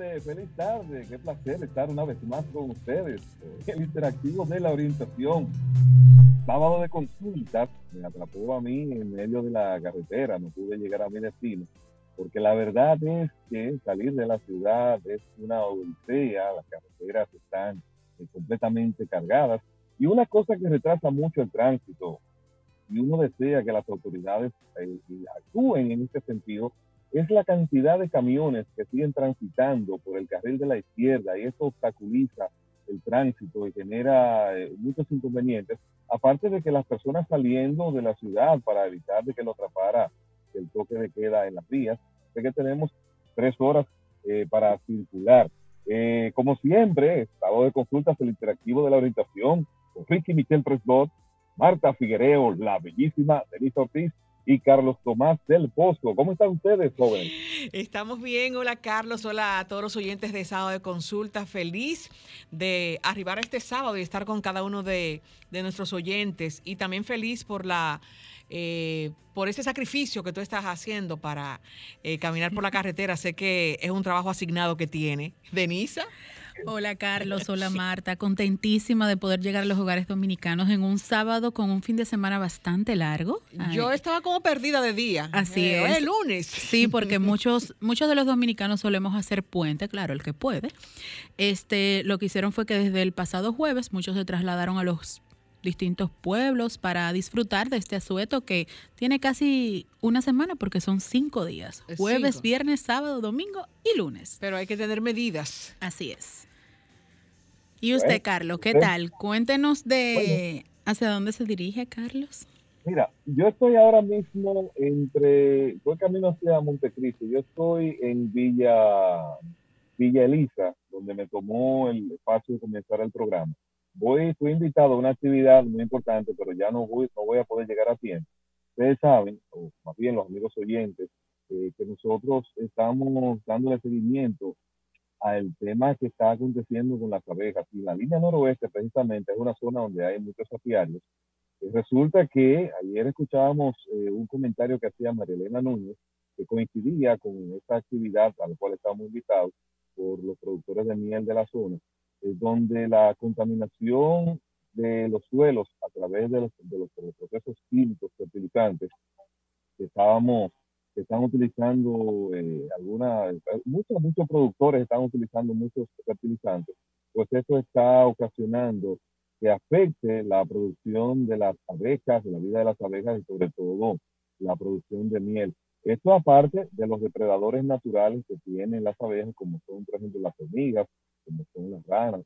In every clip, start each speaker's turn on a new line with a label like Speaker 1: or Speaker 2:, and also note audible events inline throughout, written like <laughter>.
Speaker 1: Tarde, feliz tarde. Qué placer estar una vez más con ustedes. El <laughs> interactivo de la orientación. Sábado de consultas me atrapó a mí en medio de la carretera, no pude llegar a mi destino, porque la verdad es que salir de la ciudad es una odisea, las carreteras están eh, completamente cargadas y una cosa que retrasa mucho el tránsito y uno desea que las autoridades eh, actúen en este sentido es la cantidad de camiones que siguen transitando por el carril de la izquierda y eso obstaculiza el tránsito y genera eh, muchos inconvenientes, aparte de que las personas saliendo de la ciudad para evitar de que lo atrapara el toque de queda en las vías, sé que tenemos tres horas eh, para circular. Eh, como siempre, estado de consultas el interactivo de la orientación con Ricky Michel Presbot, Marta Figuereo, la bellísima Denise Ortiz y Carlos Tomás del Pozo. ¿Cómo están ustedes, jóvenes?
Speaker 2: Estamos bien. Hola, Carlos. Hola a todos los oyentes de Sábado de Consulta. Feliz de arribar este sábado y estar con cada uno de, nuestros oyentes. Y también feliz por la... Eh, por ese sacrificio que tú estás haciendo para eh, caminar por la <laughs> carretera. Sé que es un trabajo asignado que tiene. Denisa.
Speaker 3: Hola Carlos, hola Marta, contentísima de poder llegar a los hogares dominicanos en un sábado con un fin de semana bastante largo.
Speaker 2: Yo estaba como perdida de día.
Speaker 3: Así eh, es.
Speaker 2: el lunes.
Speaker 3: Sí, porque <laughs> muchos muchos de los dominicanos solemos hacer puente, claro, el que puede. Este, lo que hicieron fue que desde el pasado jueves muchos se trasladaron a los distintos pueblos para disfrutar de este asueto que tiene casi una semana porque son cinco días. Jueves, viernes, sábado, domingo y lunes.
Speaker 2: Pero hay que tener medidas.
Speaker 3: Así es. Y usted, Carlos, ¿qué tal? Cuéntenos de hacia dónde se dirige, Carlos.
Speaker 1: Mira, yo estoy ahora mismo entre, voy camino hacia Montecristi, yo estoy en Villa, Villa Elisa, donde me tomó el espacio de comenzar el programa. Voy, fui invitado a una actividad muy importante, pero ya no voy, no voy a poder llegar a tiempo. Ustedes saben, o más bien los amigos oyentes, eh, que nosotros estamos dándole seguimiento al tema que está aconteciendo con las abejas. Y la línea noroeste precisamente es una zona donde hay muchos apiarios. Resulta que ayer escuchábamos eh, un comentario que hacía Marilena Núñez, que coincidía con esta actividad a la cual estamos invitados por los productores de miel de la zona, donde la contaminación de los suelos a través de los, de los, procesos químicos fertilizantes que estábamos están utilizando eh, algunas, muchos, muchos productores están utilizando muchos fertilizantes, pues eso está ocasionando que afecte la producción de las abejas, la vida de las abejas y sobre todo la producción de miel. Esto aparte de los depredadores naturales que tienen las abejas, como son, por ejemplo, las hormigas, como son las ranas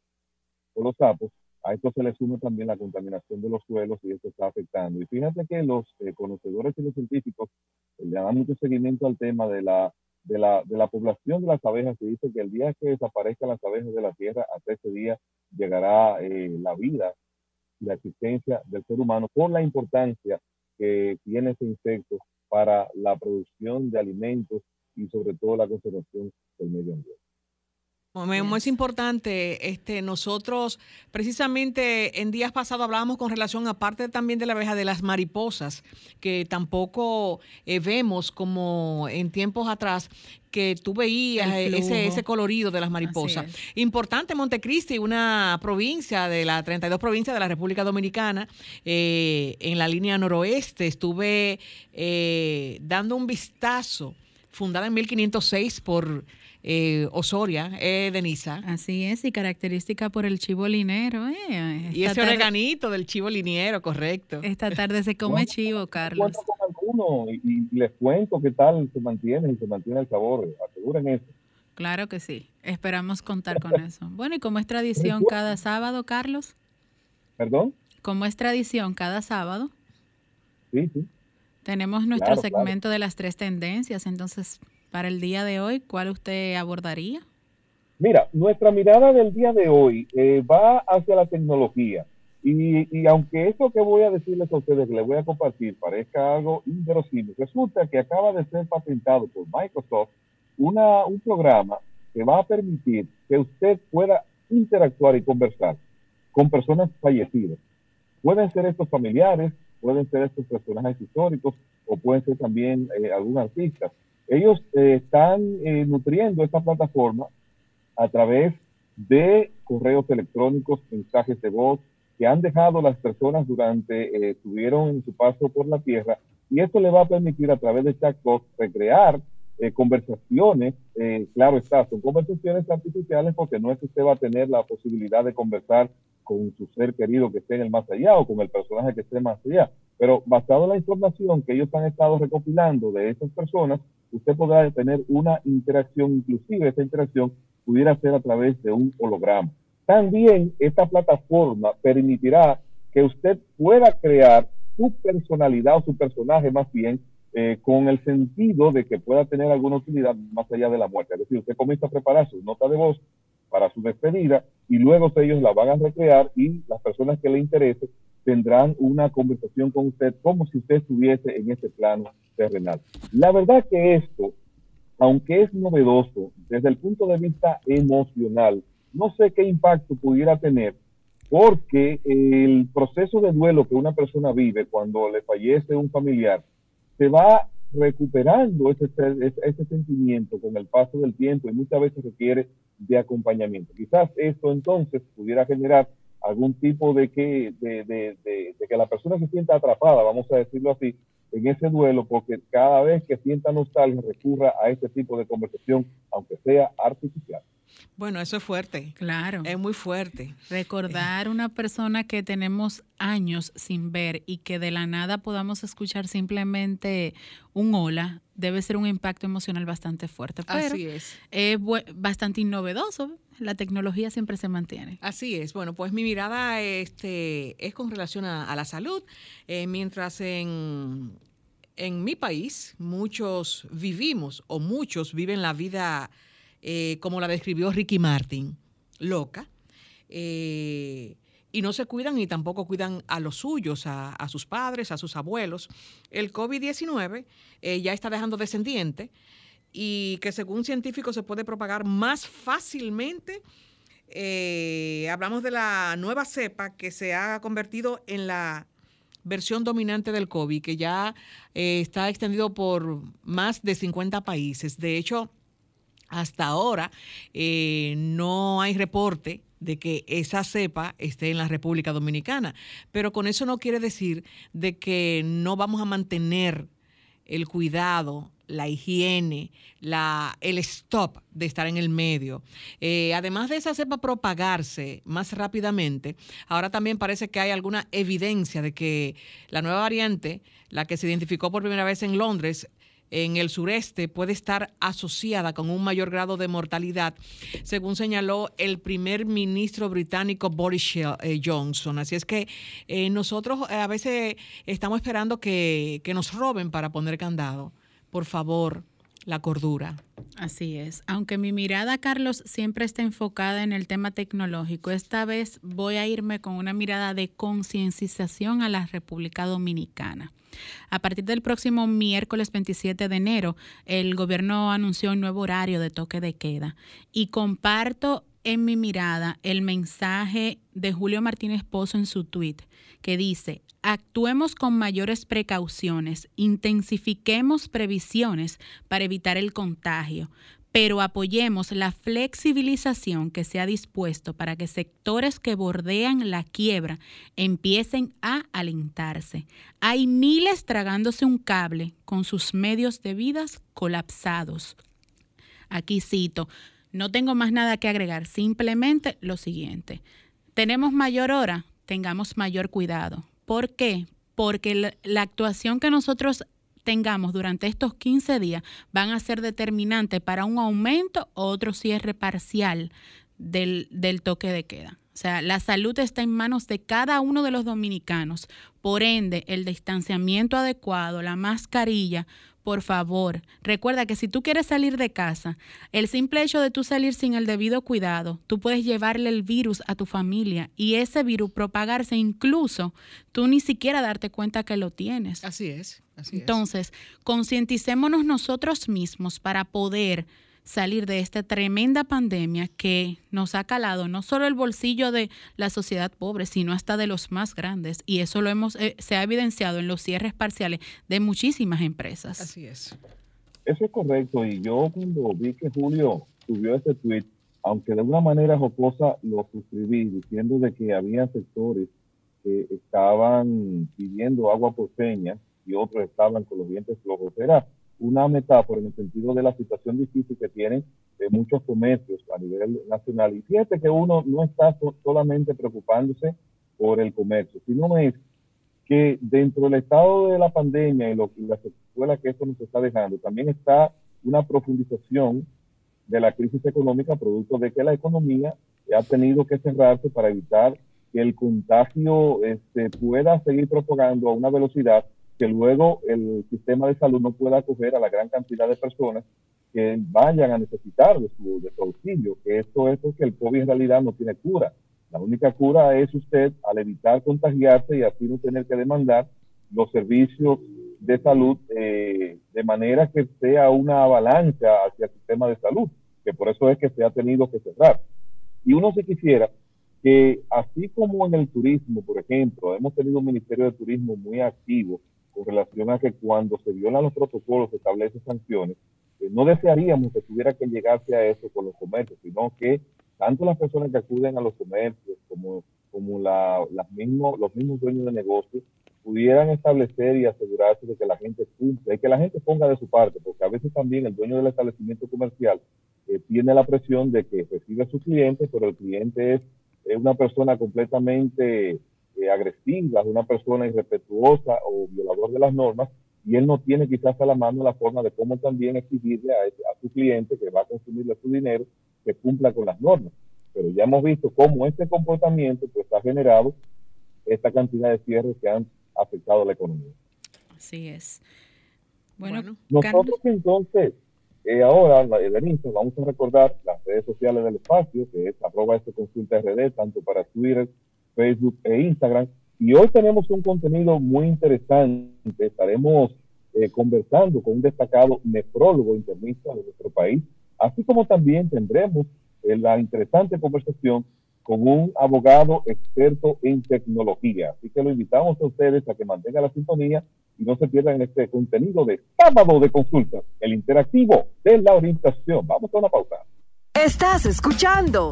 Speaker 1: o los sapos, a esto se le suma también la contaminación de los suelos y esto está afectando. Y fíjate que los eh, conocedores y los científicos le dan mucho seguimiento al tema de la, población de las abejas y dice que el día que desaparezcan las abejas de la tierra, hasta ese día llegará eh, la vida y la existencia del ser humano por la importancia que tiene ese insecto para la producción de alimentos y sobre todo la conservación del medio ambiente.
Speaker 2: Muy importante, este, nosotros precisamente en días pasados hablábamos con relación, aparte también de la abeja, de las mariposas, que tampoco eh, vemos como en tiempos atrás que tú veías ese, ese colorido de las mariposas. Importante, Montecristi, una provincia de la 32 provincias de la República Dominicana, eh, en la línea noroeste. Estuve eh, dando un vistazo, fundada en 1506 por eh, Osoria, eh, Denisa.
Speaker 3: Así es, y característica por el chivo linero.
Speaker 2: Eh. Y ese oreganito del chivo liniero, correcto.
Speaker 3: Esta tarde se come chivo, Carlos.
Speaker 1: y, les cuento qué tal se mantiene y se mantiene el sabor. Aseguren eso.
Speaker 3: Claro que sí, esperamos contar con eso. <laughs> Bueno, y como es tradición cada sábado, Carlos.
Speaker 1: ¿Perdón?
Speaker 3: Como es tradición cada sábado.
Speaker 1: Sí, sí.
Speaker 3: Tenemos nuestro segmento de las tres tendencias, entonces, para el día de hoy, ¿cuál usted abordaría?
Speaker 1: Mira, nuestra mirada del día de hoy eh, va hacia la tecnología. Y, aunque esto que voy a decirles a ustedes, que les voy a compartir, parezca algo inverosímil, resulta que acaba de ser patentado por Microsoft una, un programa que va a permitir que usted pueda interactuar y conversar con personas fallecidas. Pueden ser estos familiares, pueden ser estos personajes históricos o pueden ser también eh, algún. Ellos eh, están eh, nutriendo esta plataforma a través de correos electrónicos, mensajes de voz, que han dejado las personas durante, eh, en su paso por la Tierra, y esto le va a permitir a través de chatbots recrear eh, conversaciones, eh, claro está, son conversaciones artificiales porque no es que usted va a tener la posibilidad de conversar con su ser querido que esté en el más allá o con el personaje que esté más allá, pero basado en la información que ellos han estado recopilando de esas personas, usted podrá tener una interacción, inclusive esa interacción pudiera ser a través de un holograma. También esta plataforma permitirá que usted pueda crear su personalidad o su personaje más bien eh, con el sentido de que pueda tener alguna utilidad más allá de la muerte. Es decir, usted comienza a preparar su nota de voz para su despedida y luego ellos la van a recrear y las personas que le interese tendrán una conversación con usted como si usted estuviese en ese plano terrenal. La verdad que esto, aunque es novedoso desde el punto de vista emocional, no sé qué impacto pudiera tener, porque el proceso de duelo que una persona vive cuando le fallece un familiar, se va recuperando ese, ese, sentimiento con el paso del tiempo y muchas veces requiere de acompañamiento. Quizás esto entonces pudiera generar algún tipo de que, de, de, que la persona se sienta atrapada, vamos a decirlo así, en ese duelo, porque cada vez que sienta nostalgia recurra a este tipo de conversación, aunque sea artificial.
Speaker 2: Bueno, eso es fuerte.
Speaker 3: Claro.
Speaker 2: Es muy fuerte.
Speaker 3: Recordar una persona que tenemos años sin ver y que de la nada podamos escuchar simplemente un hola, debe ser un impacto emocional bastante fuerte.
Speaker 2: Así es.
Speaker 3: Es bastante innovedoso. La tecnología siempre se mantiene.
Speaker 2: Así es. Bueno, pues mi mirada este, es con relación a, la salud. Eh, mientras en, en mi país muchos vivimos o muchos viven la vida eh, como la describió Ricky Martin, loca, eh, y no se cuidan ni tampoco cuidan a los suyos, a, sus padres, a sus abuelos. El COVID-19 eh, ya está dejando descendiente y que según científicos se puede propagar más fácilmente. hablamos de la nueva cepa que se ha convertido en la versión dominante del COVID, que ya está extendido por más de 50 países. De hecho, hasta ahora eh, no hay reporte de que esa cepa esté en la República Dominicana, pero con eso no quiere decir de que no vamos a mantener el cuidado, la higiene, la, el stop de estar en el medio. Eh, además de esa cepa propagarse más rápidamente, ahora también parece que hay alguna evidencia de que la nueva variante, la que se identificó por primera vez en Londres, en el sureste puede estar asociada con un mayor grado de mortalidad, según señaló el primer ministro británico Boris eh, Johnson. Así es que eh, nosotros eh, a veces estamos esperando que, que nos roben para poner candado. Por favor, la cordura.
Speaker 3: Así es. Aunque mi mirada, Carlos, siempre está enfocada en el tema tecnológico, esta vez voy a irme con una mirada de concienciación a la República Dominicana. A partir del próximo miércoles 27 de enero, el gobierno anunció un nuevo horario de toque de queda y comparto en mi mirada el mensaje de Julio Martínez Pozo en su tweet que dice, actuemos con mayores precauciones, intensifiquemos previsiones para evitar el contagio, pero apoyemos la flexibilización que se ha dispuesto para que sectores que bordean la quiebra empiecen a alentarse. Hay miles tragándose un cable con sus medios de vida colapsados. Aquí cito, no tengo más nada que agregar, simplemente lo siguiente. Tenemos mayor hora, tengamos mayor cuidado. ¿Por qué? Porque la, actuación que nosotros tengamos durante estos 15 días van a ser determinantes para un aumento o otro cierre parcial del, del toque de queda. O sea, la salud está en manos de cada uno de los dominicanos. Por ende, el distanciamiento adecuado, la mascarilla, por favor, recuerda que si tú quieres salir de casa, el simple hecho de tú salir sin el debido cuidado, tú puedes llevarle el virus a tu familia y ese virus propagarse incluso tú ni siquiera darte cuenta que lo tienes.
Speaker 2: Así es. Así
Speaker 3: Entonces, concienticémonos nosotros mismos para poder salir de esta tremenda pandemia que nos ha calado no solo el bolsillo de la sociedad pobre, sino hasta de los más grandes. Y eso lo hemos, eh, se ha evidenciado en los cierres parciales de muchísimas empresas.
Speaker 2: Así es.
Speaker 1: Eso es correcto. Y yo cuando vi que Julio subió ese tweet, aunque de una manera jocosa lo suscribí, diciendo de que había sectores que estaban pidiendo agua por señas y otros estaban con los dientes flojos. Era una metáfora en el sentido de la situación difícil que tienen de muchos comercios a nivel nacional. Y fíjate que uno no está solamente preocupándose por el comercio, sino es que dentro del estado de la pandemia y, lo, y las escuelas que esto nos está dejando, también está una profundización de la crisis económica producto de que la economía ha tenido que cerrarse para evitar que el contagio este, pueda seguir propagando a una velocidad que luego el sistema de salud no pueda acoger a la gran cantidad de personas que vayan a necesitar de su, de auxilio, que esto es porque el COVID en realidad no tiene cura. La única cura es usted al evitar contagiarse y así no tener que demandar los servicios de salud eh, de manera que sea una avalancha hacia el sistema de salud, que por eso es que se ha tenido que cerrar. Y uno se quisiera que así como en el turismo, por ejemplo, hemos tenido un Ministerio de Turismo muy activo, con relación a que cuando se violan los protocolos se establecen sanciones, eh, no desearíamos que tuviera que llegarse a eso con los comercios, sino que tanto las personas que acuden a los comercios como, como la, las mismos, los mismos dueños de negocios pudieran establecer y asegurarse de que la gente cumple y que la gente ponga de su parte, porque a veces también el dueño del establecimiento comercial eh, tiene la presión de que recibe a su cliente, pero el cliente es una persona completamente eh, agresiva, de una persona irrespetuosa o violador de las normas, y él no tiene quizás a la mano la forma de cómo también exigirle a, a su cliente que va a consumirle su dinero que cumpla con las normas. Pero ya hemos visto cómo este comportamiento pues ha generado esta cantidad de cierres que han afectado a la economía.
Speaker 3: Así es. Bueno,
Speaker 1: nosotros entonces, eh, ahora, Denise, vamos a recordar las redes sociales del espacio, que es arroba este consulta RD, tanto para Twitter Facebook e Instagram. Y hoy tenemos un contenido muy interesante. Estaremos eh, conversando con un destacado nefrólogo internista de nuestro país, así como también tendremos eh, la interesante conversación con un abogado experto en tecnología. Así que lo invitamos a ustedes a que mantengan la sintonía y no se pierdan este contenido de sábado de consulta, el interactivo de la orientación. Vamos a una pausa.
Speaker 4: Estás escuchando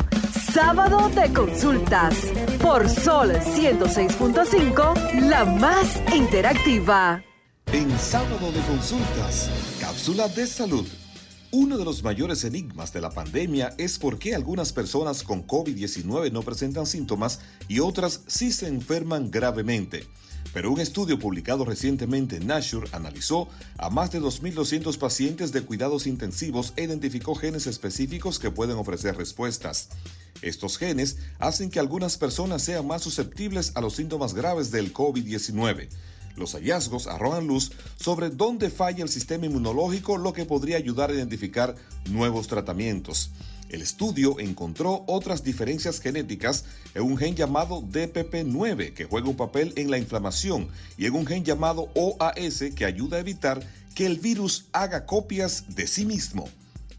Speaker 4: Sábado de Consultas por Sol 106.5, la más interactiva.
Speaker 5: En Sábado de Consultas, cápsula de salud. Uno de los mayores enigmas de la pandemia es por qué algunas personas con COVID-19 no presentan síntomas y otras sí se enferman gravemente pero un estudio publicado recientemente en Nature analizó a más de 2.200 pacientes de cuidados intensivos e identificó genes específicos que pueden ofrecer respuestas. Estos genes hacen que algunas personas sean más susceptibles a los síntomas graves del COVID-19. Los hallazgos arrojan luz sobre dónde falla el sistema inmunológico, lo que podría ayudar a identificar nuevos tratamientos. El estudio encontró otras diferencias genéticas en un gen llamado DPP9 que juega un papel en la inflamación y en un gen llamado OAS que ayuda a evitar que el virus haga copias de sí mismo.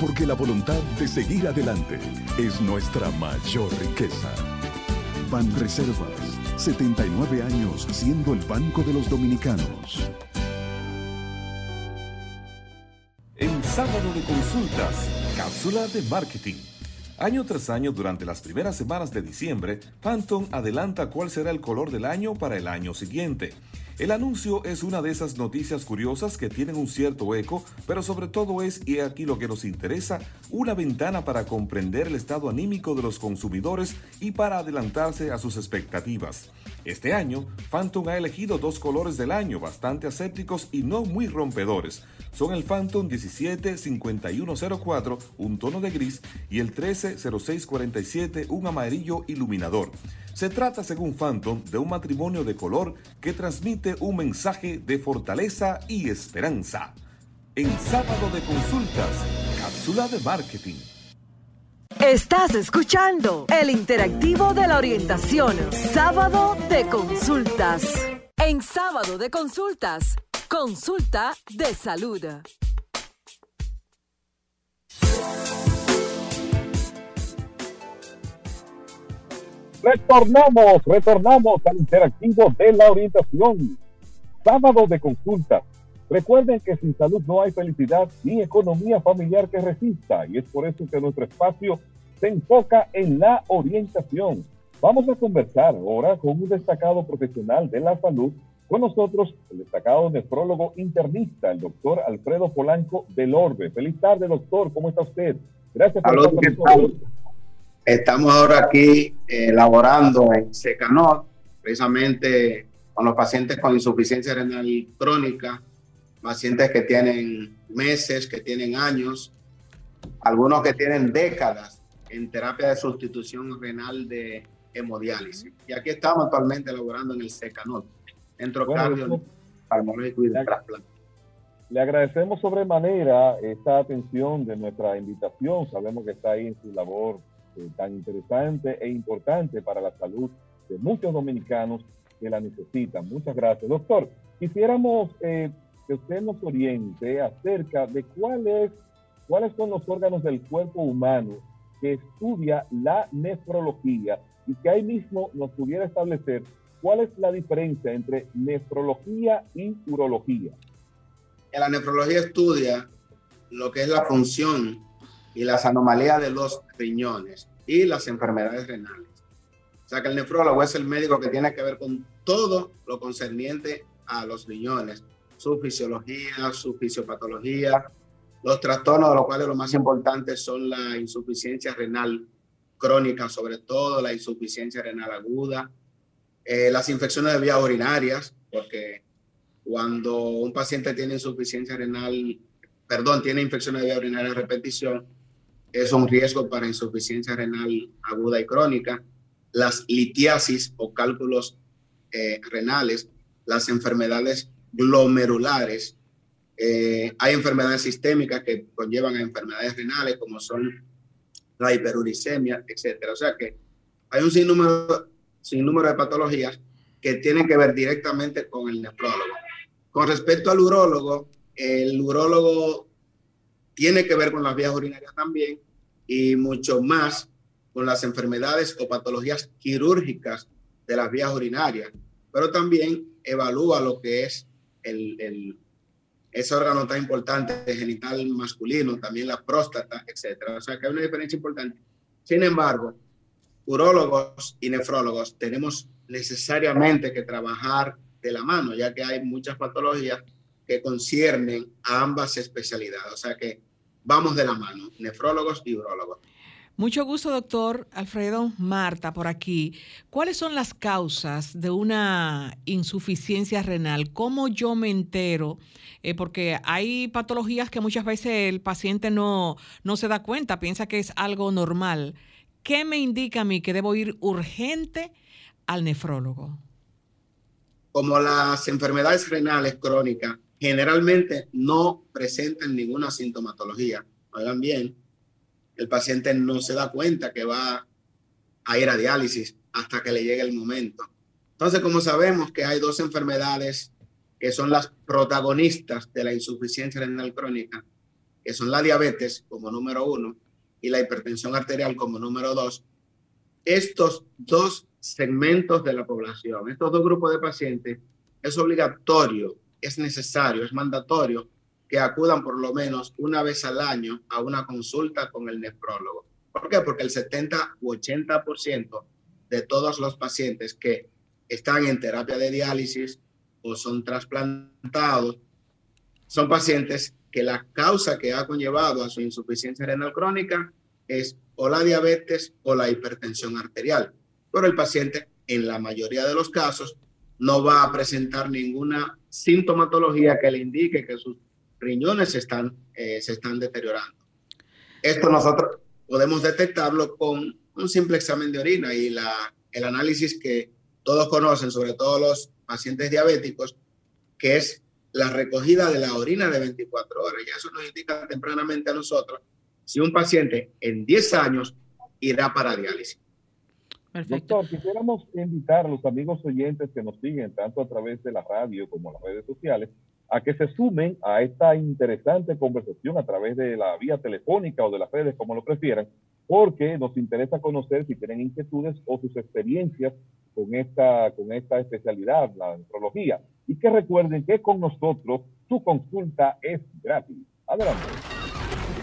Speaker 6: Porque la voluntad de seguir adelante es nuestra mayor riqueza. Pan Reservas, 79 años siendo el Banco de los Dominicanos.
Speaker 5: En sábado de consultas, cápsula de marketing. Año tras año, durante las primeras semanas de diciembre, Phantom adelanta cuál será el color del año para el año siguiente. El anuncio es una de esas noticias curiosas que tienen un cierto eco, pero sobre todo es, y aquí lo que nos interesa, una ventana para comprender el estado anímico de los consumidores y para adelantarse a sus expectativas. Este año, Phantom ha elegido dos colores del año bastante asépticos y no muy rompedores. Son el Phantom 175104, un tono de gris, y el 130647, un amarillo iluminador. Se trata, según Phantom, de un matrimonio de color que transmite un mensaje de fortaleza y esperanza. En sábado de consultas, cápsula de marketing.
Speaker 4: Estás escuchando el interactivo de la orientación, sábado de consultas. En sábado de consultas, consulta de salud.
Speaker 1: Retornamos, retornamos al interactivo de la orientación. Sábado de consulta. Recuerden que sin salud no hay felicidad ni economía familiar que resista y es por eso que nuestro espacio se enfoca en la orientación. Vamos a conversar ahora con un destacado profesional de la salud, con nosotros el destacado nefrólogo internista, el doctor Alfredo Polanco del Orbe. Feliz tarde, doctor. ¿Cómo está usted?
Speaker 7: Gracias por estar. Estamos ahora aquí elaborando en Secanot, precisamente con los pacientes con insuficiencia renal crónica, pacientes que tienen meses, que tienen años, algunos que tienen décadas en terapia de sustitución renal de hemodiálisis. Y aquí estamos actualmente elaborando en el Secanot, Centro Cardio Pulmonológico y de Trasplante.
Speaker 1: Le agradecemos sobremanera esta atención de nuestra invitación. Sabemos que está ahí en su labor eh, tan interesante e importante para la salud de muchos dominicanos que la necesitan. Muchas gracias. Doctor, quisiéramos eh, que usted nos oriente acerca de cuál cuáles son los órganos del cuerpo humano que estudia la nefrología y que ahí mismo nos pudiera establecer cuál es la diferencia entre nefrología y urología.
Speaker 7: La nefrología estudia lo que es la función y las anomalías de los riñones y las enfermedades renales. O sea que el nefrólogo es el médico que tiene que ver con todo lo concerniente a los riñones, su fisiología, su fisiopatología, los trastornos, de los cuales lo más importante son la insuficiencia renal crónica, sobre todo la insuficiencia renal aguda, eh, las infecciones de vías urinarias, porque cuando un paciente tiene insuficiencia renal, perdón, tiene infecciones de vías urinarias de repetición, es un riesgo para insuficiencia renal aguda y crónica, las litiasis o cálculos eh, renales, las enfermedades glomerulares. Eh, hay enfermedades sistémicas que conllevan a enfermedades renales como son la hiperuricemia, etc. O sea que hay un sinnúmero, sinnúmero de patologías que tienen que ver directamente con el nefrólogo. Con respecto al urólogo, el urólogo tiene que ver con las vías urinarias también y mucho más con las enfermedades o patologías quirúrgicas de las vías urinarias, pero también evalúa lo que es el, el, ese órgano tan importante genital masculino, también la próstata, etcétera. O sea que hay una diferencia importante. Sin embargo, urólogos y nefrólogos tenemos necesariamente que trabajar de la mano, ya que hay muchas patologías que conciernen a ambas especialidades. O sea que vamos de la mano, nefrólogos y urólogos.
Speaker 2: Mucho gusto, doctor Alfredo Marta, por aquí. ¿Cuáles son las causas de una insuficiencia renal? ¿Cómo yo me entero? Eh, porque hay patologías que muchas veces el paciente no, no se da cuenta, piensa que es algo normal. ¿Qué me indica a mí que debo ir urgente al nefrólogo?
Speaker 7: Como las enfermedades renales crónicas generalmente no presentan ninguna sintomatología. Oigan bien, el paciente no se da cuenta que va a ir a diálisis hasta que le llegue el momento. Entonces, como sabemos que hay dos enfermedades que son las protagonistas de la insuficiencia renal crónica, que son la diabetes como número uno y la hipertensión arterial como número dos, estos dos segmentos de la población, estos dos grupos de pacientes, es obligatorio, es necesario, es mandatorio que acudan por lo menos una vez al año a una consulta con el nefrólogo. ¿Por qué? Porque el 70 u 80% de todos los pacientes que están en terapia de diálisis o son trasplantados son pacientes que la causa que ha conllevado a su insuficiencia renal crónica es o la diabetes o la hipertensión arterial. Pero el paciente, en la mayoría de los casos, no va a presentar ninguna sintomatología que le indique que sus riñones se están, eh, se están deteriorando. Esto nosotros podemos detectarlo con un simple examen de orina y la, el análisis que todos conocen, sobre todo los pacientes diabéticos, que es la recogida de la orina de 24 horas. Y eso nos indica tempranamente a nosotros si un paciente en 10 años irá para diálisis.
Speaker 1: Perfecto. Doctor, quisiéramos invitar a los amigos oyentes que nos siguen tanto a través de la radio como las redes sociales a que se sumen a esta interesante conversación a través de la vía telefónica o de las redes, como lo prefieran, porque nos interesa conocer si tienen inquietudes o sus experiencias con esta, con esta especialidad, la nefrología. Y que recuerden que con nosotros su consulta es gratis. Adelante.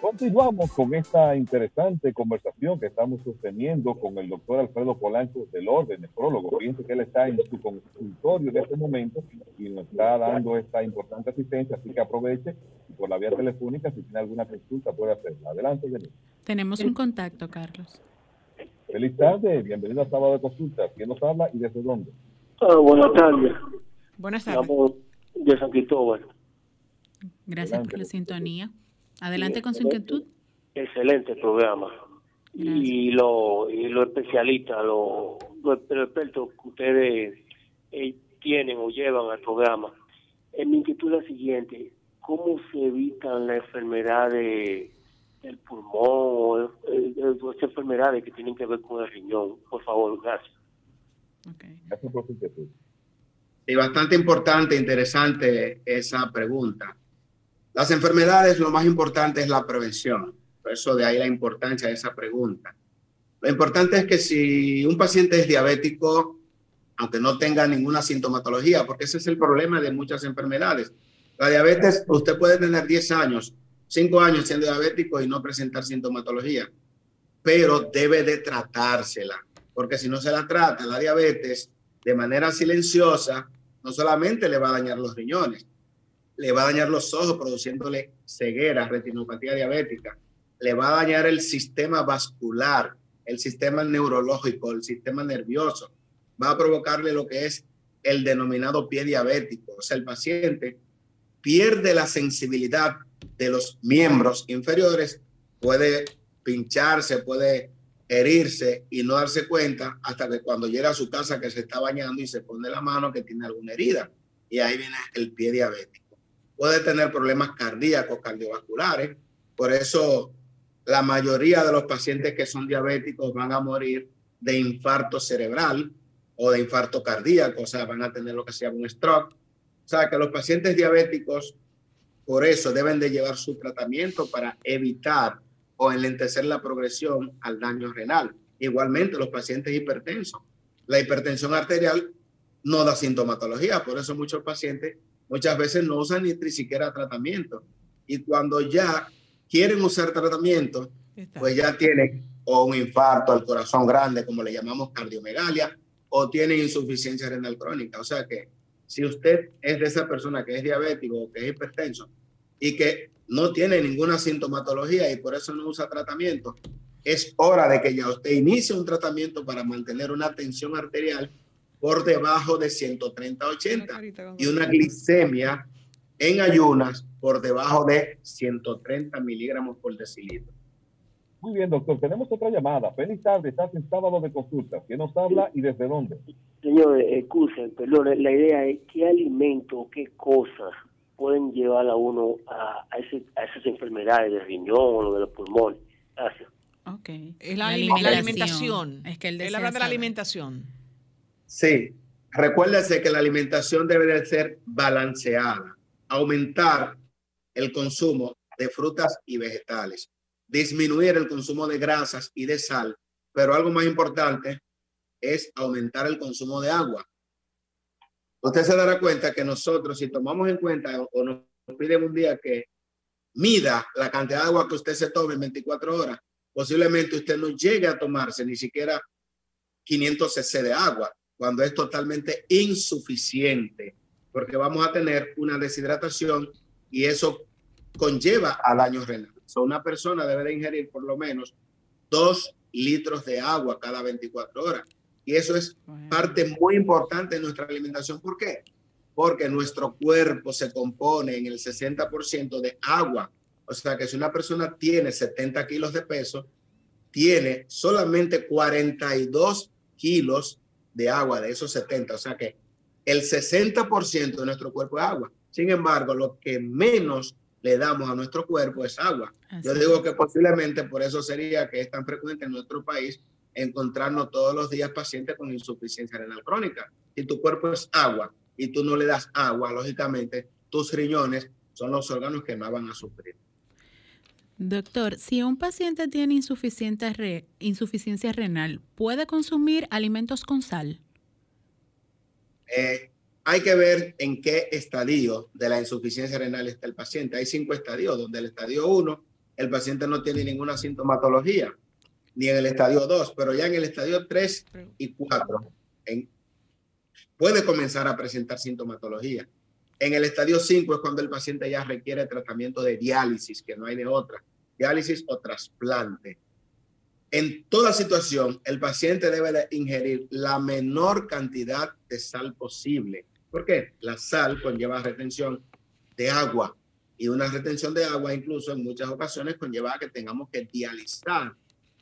Speaker 1: Continuamos con esta interesante conversación que estamos sosteniendo con el doctor Alfredo Polanco del Orden, nefrólogo. Fíjense que él está en su consultorio en este momento y nos está dando esta importante asistencia, así que aproveche y por la vía telefónica, si tiene alguna consulta, puede hacerla. Adelante, Denis.
Speaker 3: Tenemos un contacto, Carlos.
Speaker 1: Feliz tarde, bienvenido a Sábado de Consulta. ¿Quién nos habla y desde dónde?
Speaker 8: Ah, buenas tardes.
Speaker 2: Buenas tardes.
Speaker 8: de San Cristóbal.
Speaker 3: Gracias por la sintonía. Adelante con su inquietud.
Speaker 8: Excelente programa. Y lo, y lo especialistas, los expertos que ustedes eh, tienen o llevan al programa. En mi inquietud es la siguiente, ¿cómo se evitan las enfermedades del pulmón o eh, eh, enfermedades que tienen que ver con el riñón? Por favor, gracias.
Speaker 1: Gracias por su inquietud.
Speaker 7: Sí, bastante importante, interesante esa pregunta. Las enfermedades, lo más importante es la prevención. Por eso de ahí la importancia de esa pregunta. Lo importante es que si un paciente es diabético, aunque no tenga ninguna sintomatología, porque ese es el problema de muchas enfermedades. La diabetes, usted puede tener 10 años, 5 años siendo diabético y no presentar sintomatología, pero debe de tratársela, porque si no se la trata, la diabetes, de manera silenciosa, no solamente le va a dañar los riñones, le va a dañar los ojos produciéndole ceguera, retinopatía diabética, le va a dañar el sistema vascular, el sistema neurológico, el sistema nervioso, va a provocarle lo que es el denominado pie diabético, o sea, el paciente pierde la sensibilidad de los miembros inferiores, puede pincharse, puede herirse y no darse cuenta hasta que cuando llega a su casa que se está bañando y se pone la mano que tiene alguna herida. Y ahí viene el pie diabético puede tener problemas cardíacos, cardiovasculares. Por eso la mayoría de los pacientes que son diabéticos van a morir de infarto cerebral o de infarto cardíaco, o sea, van a tener lo que se llama un stroke. O sea, que los pacientes diabéticos, por eso, deben de llevar su tratamiento para evitar o enlentecer la progresión al daño renal. Igualmente, los pacientes hipertensos. La hipertensión arterial no da sintomatología, por eso muchos pacientes muchas veces no usan ni, siquiera tratamiento. Y cuando ya quieren usar tratamiento, pues ya tienen o un infarto al corazón grande, como le llamamos cardiomegalia, o tienen insuficiencia renal crónica. O sea que si usted es de esa persona que es diabético o que es hipertenso y que no tiene ninguna sintomatología y por eso no usa tratamiento, es hora de que ya usted inicie un tratamiento para mantener una tensión arterial por debajo de 130-80 y una glicemia en ayunas por debajo de 130 miligramos por decilitro.
Speaker 1: Muy bien, doctor. Tenemos otra llamada. Feliz tarde. Estás en sábado de consulta. ¿Quién nos habla y desde dónde?
Speaker 8: Señor, excusen, perdón. La idea es qué alimento, qué cosas pueden llevar a uno a, ese, a esas enfermedades de riñón o de los pulmones. Gracias.
Speaker 2: Ok. Es la, alimentación. Es que él, habla de la alimentación.
Speaker 7: Sí. Recuérdese que la alimentación debe de ser balanceada. Aumentar el consumo de frutas y vegetales disminuir el consumo de grasas y de sal, pero algo más importante es aumentar el consumo de agua. Usted se dará cuenta que nosotros, si tomamos en cuenta o nos piden un día que mida la cantidad de agua que usted se tome en 24 horas, posiblemente usted no llegue a tomarse ni siquiera 500 cc de agua, cuando es totalmente insuficiente, porque vamos a tener una deshidratación y eso conlleva al daño renal una persona debe de ingerir por lo menos dos litros de agua cada 24 horas. Y eso es parte muy importante de nuestra alimentación. ¿Por qué? Porque nuestro cuerpo se compone en el 60% de agua. O sea que si una persona tiene 70 kilos de peso, tiene solamente 42 kilos de agua de esos 70. O sea que el 60% de nuestro cuerpo es agua. Sin embargo, lo que menos le damos a nuestro cuerpo es agua. Yo digo que posiblemente por eso sería que es tan frecuente en nuestro país encontrarnos todos los días pacientes con insuficiencia renal crónica. Si tu cuerpo es agua y tú no le das agua, lógicamente tus riñones son los órganos que más van a sufrir.
Speaker 3: Doctor, si un paciente tiene insuficiencia renal, ¿puede consumir alimentos con sal?
Speaker 7: Eh, hay que ver en qué estadio de la insuficiencia renal está el paciente. Hay cinco estadios, donde el estadio 1 el paciente no tiene ninguna sintomatología, ni en el estadio 2, pero ya en el estadio 3 y 4 puede comenzar a presentar sintomatología. En el estadio 5 es cuando el paciente ya requiere tratamiento de diálisis, que no hay de otra, diálisis o trasplante. En toda situación, el paciente debe de ingerir la menor cantidad de sal posible ¿Por qué? La sal conlleva retención de agua y una retención de agua incluso en muchas ocasiones conlleva que tengamos que dializar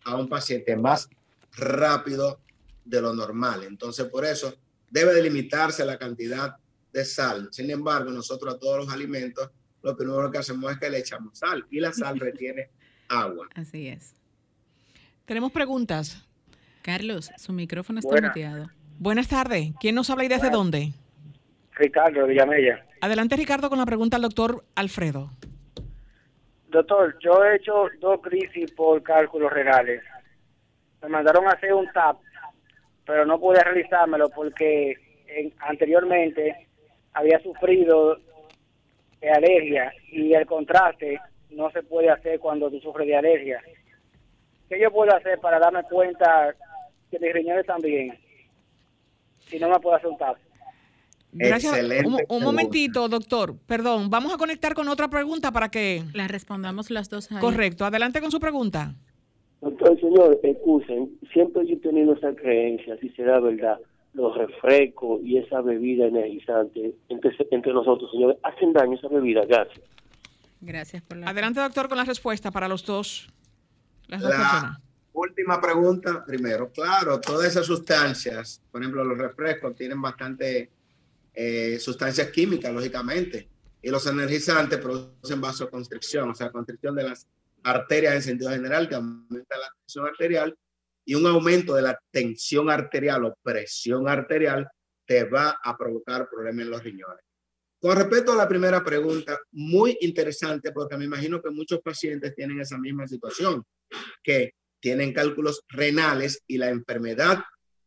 Speaker 7: a un paciente más rápido de lo normal. Entonces, por eso debe delimitarse la cantidad de sal. Sin embargo, nosotros a todos los alimentos, lo primero que hacemos es que le echamos sal y la sal retiene <laughs> agua.
Speaker 3: Así es.
Speaker 2: Tenemos preguntas.
Speaker 3: Carlos, su micrófono está muteado.
Speaker 2: Buenas tardes. ¿Quién nos habla y desde dónde?
Speaker 9: Ricardo Villamella.
Speaker 2: Adelante, Ricardo, con la pregunta al doctor Alfredo.
Speaker 9: Doctor, yo he hecho dos crisis por cálculos renales. Me mandaron a hacer un TAP, pero no pude realizármelo porque anteriormente había sufrido de alergia y el contraste no se puede hacer cuando tú sufres de alergia. ¿Qué yo puedo hacer para darme cuenta que mis riñones están bien? Si no me puedo hacer un TAP.
Speaker 2: Excelente. Un, momentito, doctor. Perdón, vamos a conectar con otra pregunta para que...
Speaker 3: La respondamos las dos.
Speaker 2: Correcto. Adelante con su pregunta.
Speaker 8: Doctor, señor, excusen. Siempre yo he tenido esa creencia, si será verdad, los refrescos y esa bebida energizante entre, entre nosotros, señores, hacen daño esa bebida. Gracias.
Speaker 3: Gracias por
Speaker 2: la... Adelante, doctor, con la respuesta para los dos.
Speaker 7: Las dos la última pregunta primero. Claro, todas esas sustancias, por ejemplo, los refrescos tienen bastante eh, sustancias químicas, lógicamente. Y los energizantes producen vasoconstricción, o sea, constricción de las arterias en sentido general, que aumenta la tensión arterial, y un aumento de la tensión arterial o presión arterial te va a provocar problemas en los riñones. Con respecto a la primera pregunta, muy interesante porque me imagino que muchos pacientes tienen esa misma situación, que tienen cálculos renales y la enfermedad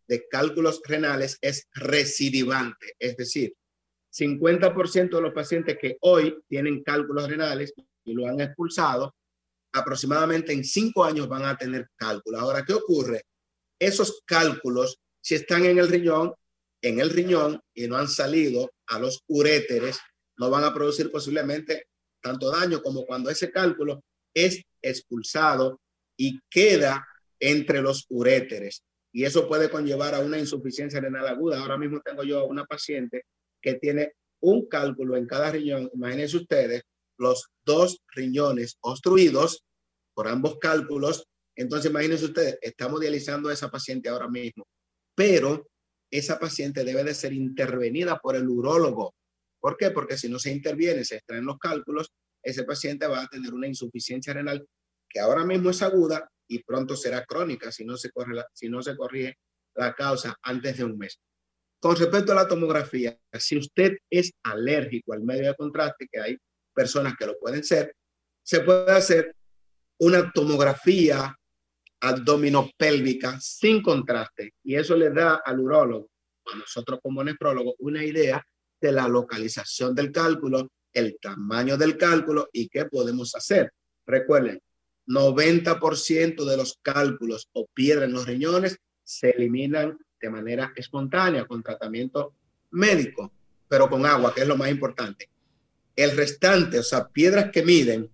Speaker 7: de cálculos renales es recidivante, es decir, 50% de los pacientes que hoy tienen cálculos renales y lo han expulsado, aproximadamente en cinco años van a tener cálculos. Ahora, ¿qué ocurre? Esos cálculos, si están en el riñón, en el riñón y no han salido a los uréteres, no van a producir posiblemente tanto daño como cuando ese cálculo es expulsado y queda entre los uréteres. Y eso puede conllevar a una insuficiencia renal aguda. Ahora mismo tengo yo una paciente que tiene un cálculo en cada riñón. Imagínense ustedes los dos riñones obstruidos por ambos cálculos. Entonces, imagínense ustedes, estamos dializando a esa paciente ahora mismo, pero esa paciente debe de ser intervenida por el urólogo. ¿Por qué? Porque si no se interviene, se extraen los cálculos, ese paciente va a tener una insuficiencia renal que ahora mismo es aguda y pronto será crónica si no se, corre si no se corrige la causa antes de un mes. Con respecto a la tomografía, si usted es alérgico al medio de contraste, que hay personas que lo pueden ser, se puede hacer una tomografía abdominopélvica sin contraste y eso le da al urólogo, a nosotros como nefrólogo, una idea de la localización del cálculo, el tamaño del cálculo y qué podemos hacer. Recuerden, 90% de los cálculos o piedras en los riñones se eliminan de manera espontánea con tratamiento médico, pero con agua, que es lo más importante. El restante, o sea, piedras que miden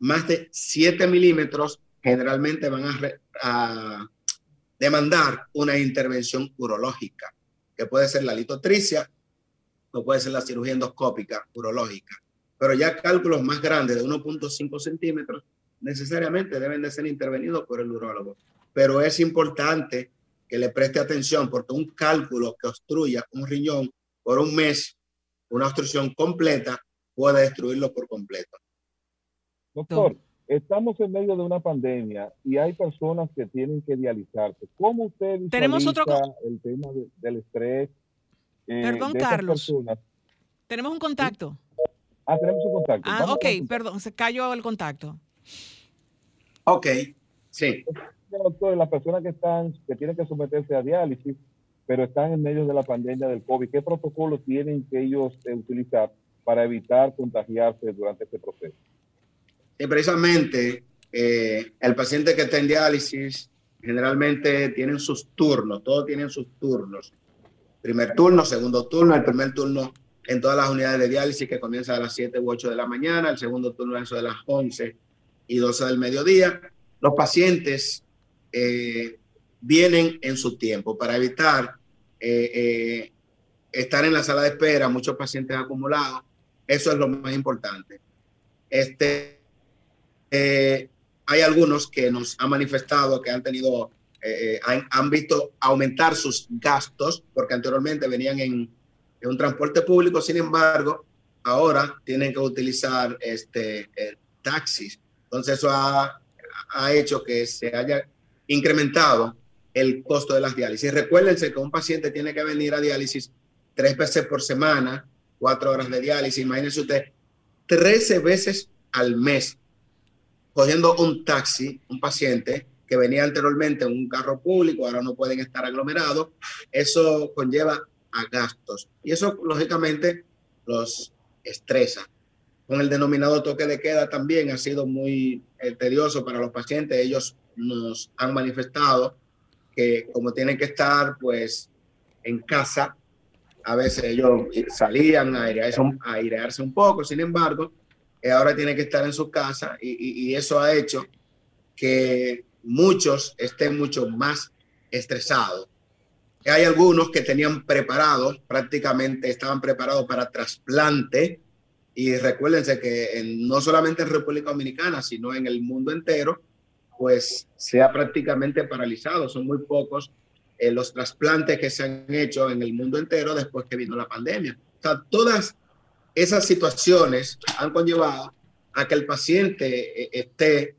Speaker 7: más de 7 milímetros, generalmente van a, demandar una intervención urológica, que puede ser la litotricia o puede ser la cirugía endoscópica urológica. Pero ya cálculos más grandes de 1.5 centímetros necesariamente deben de ser intervenidos por el urólogo. Pero es importante que le preste atención porque un cálculo que obstruya un riñón por un mes, una obstrucción completa, puede destruirlo por completo.
Speaker 1: Doctor, estamos en medio de una pandemia y hay personas que tienen que dializarse. ¿Cómo usted
Speaker 2: Tenemos otro...
Speaker 1: el tema del estrés?
Speaker 2: Eh, perdón, Carlos. Tenemos un contacto.
Speaker 1: Ah, tenemos un contacto.
Speaker 2: Ah, ok, perdón, se cayó el contacto.
Speaker 7: Ok, sí.
Speaker 1: Doctor, las personas que están, que tienen que someterse a diálisis, pero están en medio de la pandemia del COVID, ¿qué protocolo tienen que ellos eh, utilizar para evitar contagiarse durante este proceso?
Speaker 7: Y precisamente eh, el paciente que está en diálisis generalmente tienen sus turnos, todos tienen sus turnos. Primer turno, segundo turno, el primer turno en todas las unidades de diálisis que comienza a las 7 u 8 de la mañana, el segundo turno eso de las 11 y 12 del mediodía. Los pacientes eh, vienen en su tiempo para evitar eh, estar en la sala de espera, muchos pacientes acumulados. Eso es lo más importante. Este, eh, hay algunos que nos han manifestado que han tenido, eh, eh, han, visto aumentar sus gastos porque anteriormente venían en, un transporte público, sin embargo, ahora tienen que utilizar este, taxis. Entonces eso ha, ha hecho que se haya incrementado el costo de las diálisis. Recuérdense que un paciente tiene que venir a diálisis tres veces por semana, cuatro horas de diálisis. Imagínense usted, 13 veces al mes cogiendo un taxi, un paciente que venía anteriormente en un carro público, ahora no pueden estar aglomerados, eso conlleva a gastos. Y eso, lógicamente, los estresa. Con el denominado toque de queda también ha sido muy eh, tedioso para los pacientes. Ellos nos han manifestado que como tienen que estar pues en casa, a veces ellos salían a airearse un poco, sin embargo, ahora tiene que estar en su casa y, eso ha hecho que muchos estén mucho más estresados. Hay algunos que tenían preparados, prácticamente estaban preparados para trasplante y recuérdense que no solamente en República Dominicana, sino en el mundo entero, pues se ha prácticamente paralizado. Son muy pocos eh, los trasplantes que se han hecho en el mundo entero después que vino la pandemia. O sea, todas esas situaciones han conllevado a que el paciente eh, esté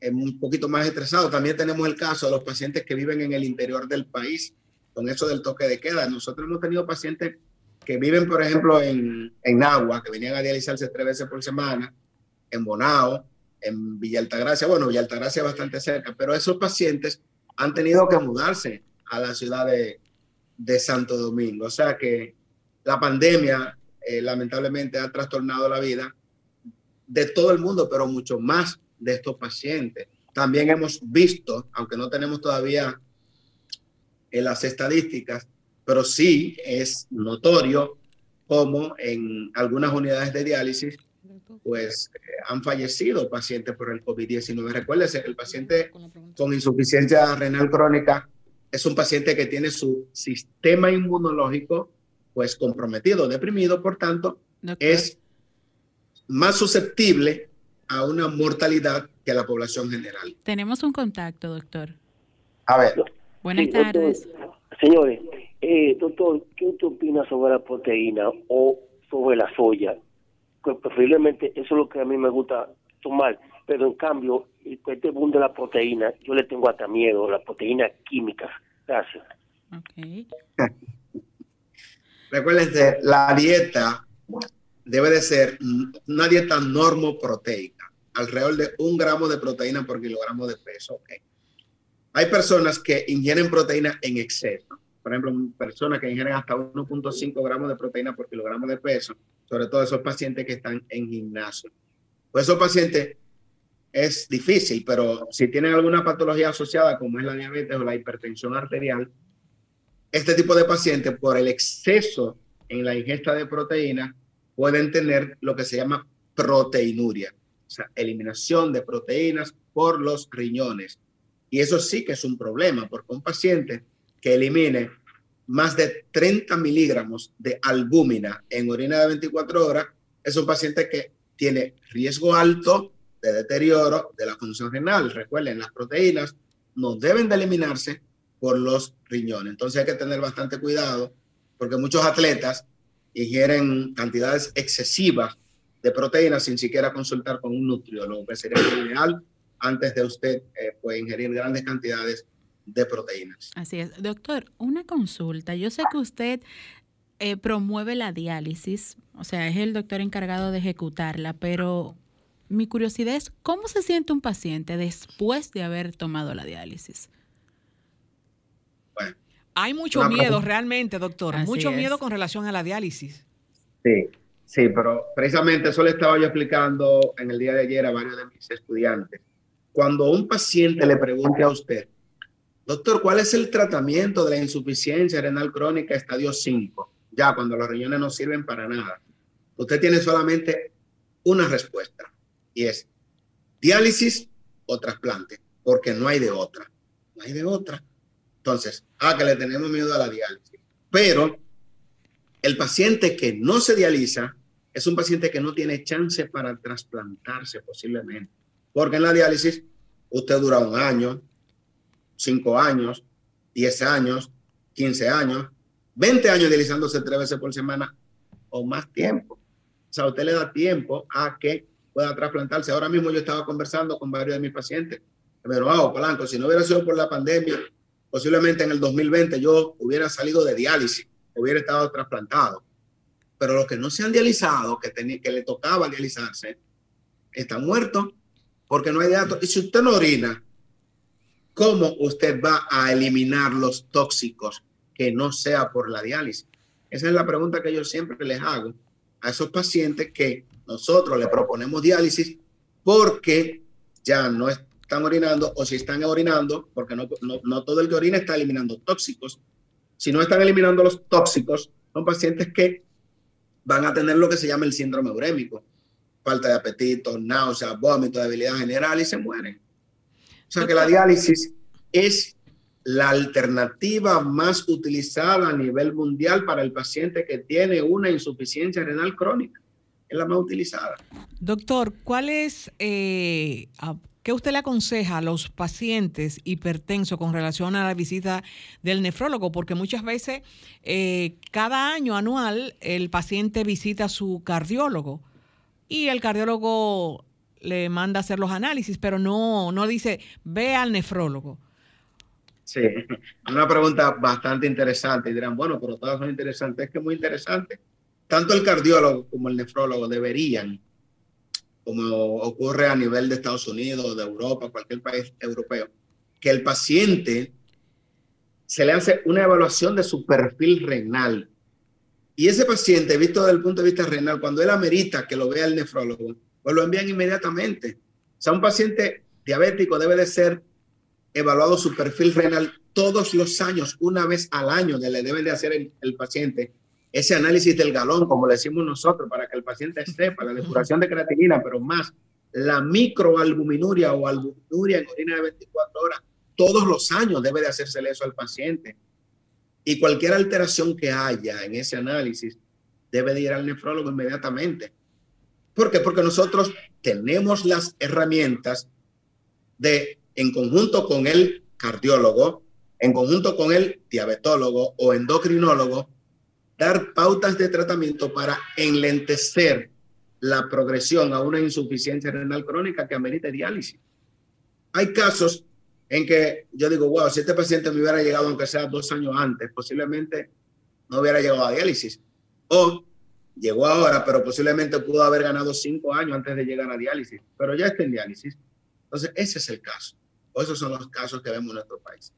Speaker 7: eh, un poquito más estresado. También tenemos el caso de los pacientes que viven en el interior del país con eso del toque de queda. Nosotros hemos tenido pacientes que viven, por ejemplo, en, en que venían a dializarse tres veces por semana, en Bonao, en Villa Altagracia. Bueno, Villa Altagracia es bastante cerca, pero esos pacientes han tenido que mudarse a la ciudad de, de Santo Domingo. O sea que la pandemia eh, lamentablemente ha trastornado la vida de todo el mundo, pero mucho más de estos pacientes. También hemos visto, aunque no tenemos todavía en eh, las estadísticas, pero sí es notorio como en algunas unidades de diálisis pues eh, han fallecido pacientes por el COVID-19. Recuérdese que el paciente con insuficiencia renal crónica es un paciente que tiene su sistema inmunológico pues comprometido, deprimido, por tanto, es más susceptible a una mortalidad que la población general.
Speaker 3: Tenemos un contacto, doctor.
Speaker 7: A ver.
Speaker 3: Buenas tardes.
Speaker 8: señores, eh, doctor, ¿qué usted opina sobre la proteína o sobre la soya? Pues preferiblemente eso es lo que a mí me gusta tomar, pero en cambio, este boom de la proteína, yo le tengo hasta miedo, la proteína química. Gracias.
Speaker 3: Okay.
Speaker 7: Recuérdense, la dieta debe de ser una dieta normoproteica, alrededor de un gramo de proteína por kilogramo de peso. Hay personas que ingieren proteína en exceso. Por ejemplo, personas que ingieren hasta 1.5 gramos de proteína por kilogramo de peso, sobre todo esos pacientes que están en gimnasio. Pues esos pacientes es difícil, pero si tienen alguna patología asociada, como es la diabetes o la hipertensión arterial, este tipo de pacientes, por el exceso en la ingesta de proteína, pueden tener lo que se llama proteinuria, o sea, eliminación de proteínas por los riñones. Y eso sí que es un problema, porque un paciente que elimine más de 30 miligramos de albúmina en orina de 24 horas es un paciente que tiene riesgo alto de deterioro de la función renal. Recuerden, las proteínas no deben de eliminarse por los riñones. Entonces hay que tener bastante cuidado porque muchos atletas ingieren cantidades excesivas de proteínas sin siquiera consultar con un nutriólogo, que sería ideal antes de usted eh, ingerir grandes cantidades de proteínas.
Speaker 3: Así es. Doctor, una consulta. Yo sé que usted eh, promueve la diálisis, o sea, es el doctor encargado de ejecutarla, pero mi curiosidad es, ¿cómo se siente un paciente después de haber tomado la diálisis?
Speaker 2: Hay mucho miedo realmente, doctor, mucho miedo con relación a la diálisis.
Speaker 7: Sí, sí, pero precisamente eso le estaba yo explicando en el día de ayer a varios de mis estudiantes. Cuando un paciente le pregunte a usted, doctor, ¿cuál es el tratamiento de la insuficiencia renal crónica estadio 5? Ya cuando los riñones no sirven para nada. Usted tiene solamente una respuesta y es diálisis o trasplante, porque no hay de otra. No hay de otra. Entonces, ah, que le tenemos miedo a la diálisis. Pero el paciente que no se dializa es un paciente que no tiene chance para trasplantarse posiblemente. Porque en la diálisis usted dura un año, cinco años, diez años, quince años, veinte años dializándose tres veces por semana o más tiempo. O sea, usted le da tiempo a que pueda trasplantarse. Ahora mismo yo estaba conversando con varios de mis pacientes. Dijeron, wow, Polanco, si no hubiera sido por la pandemia, posiblemente en el 2020 yo hubiera salido de diálisis, hubiera estado trasplantado. Pero los que no se han dializado, que, que le tocaba dializarse, están muertos porque no hay datos. Y si usted no orina, ¿cómo usted va a eliminar los tóxicos que no sea por la diálisis? Esa es la pregunta que yo siempre les hago a esos pacientes que nosotros le proponemos diálisis porque ya no es, están orinando o si están orinando, porque no, no, todo el que orina está eliminando tóxicos. Si no están eliminando los tóxicos, son pacientes que van a tener lo que se llama el síndrome urémico. Falta de apetito, náusea, vómito, debilidad general y se mueren. O sea que la diálisis es la alternativa más utilizada a nivel mundial para el paciente que tiene una insuficiencia renal crónica. Es la más utilizada.
Speaker 2: Doctor, ¿cuál es, eh, ¿Qué usted le aconseja a los pacientes hipertensos con relación a la visita del nefrólogo? Porque muchas veces, eh, cada año anual, el paciente visita a su cardiólogo y el cardiólogo le manda a hacer los análisis, pero no, no dice, ve al nefrólogo.
Speaker 7: Sí, <laughs> una pregunta bastante interesante. Y dirán, bueno, pero todas son interesantes. Es que es muy interesante. Tanto el cardiólogo como el nefrólogo deberían como ocurre a nivel de Estados Unidos, de Europa, cualquier país europeo, que el paciente se le hace una evaluación de su perfil renal. Y ese paciente, visto desde el punto de vista renal, cuando él amerita que lo vea el nefrólogo, pues lo envían inmediatamente. O sea, un paciente diabético debe de ser evaluado su perfil renal todos los años, una vez al año, le debe de hacer el paciente ese análisis del galón, como le decimos nosotros, para que el paciente sepa la depuración de creatinina, pero más la microalbuminuria o albuminuria en orina de 24 horas, todos los años debe de hacerse eso al paciente. Y cualquier alteración que haya en ese análisis debe de ir al nefrólogo inmediatamente. ¿Por qué? Porque nosotros tenemos las herramientas de, en conjunto con el cardiólogo, en conjunto con el diabetólogo o endocrinólogo, dar pautas de tratamiento para enlentecer la progresión a una insuficiencia renal crónica que amerita diálisis. Hay casos en que yo digo, wow, si este paciente me hubiera llegado aunque sea dos años antes, posiblemente no hubiera llegado a diálisis. O llegó ahora, pero posiblemente pudo haber ganado cinco años antes de llegar a diálisis, pero ya está en diálisis. Entonces, ese es el caso. O esos son los casos que vemos en nuestro país.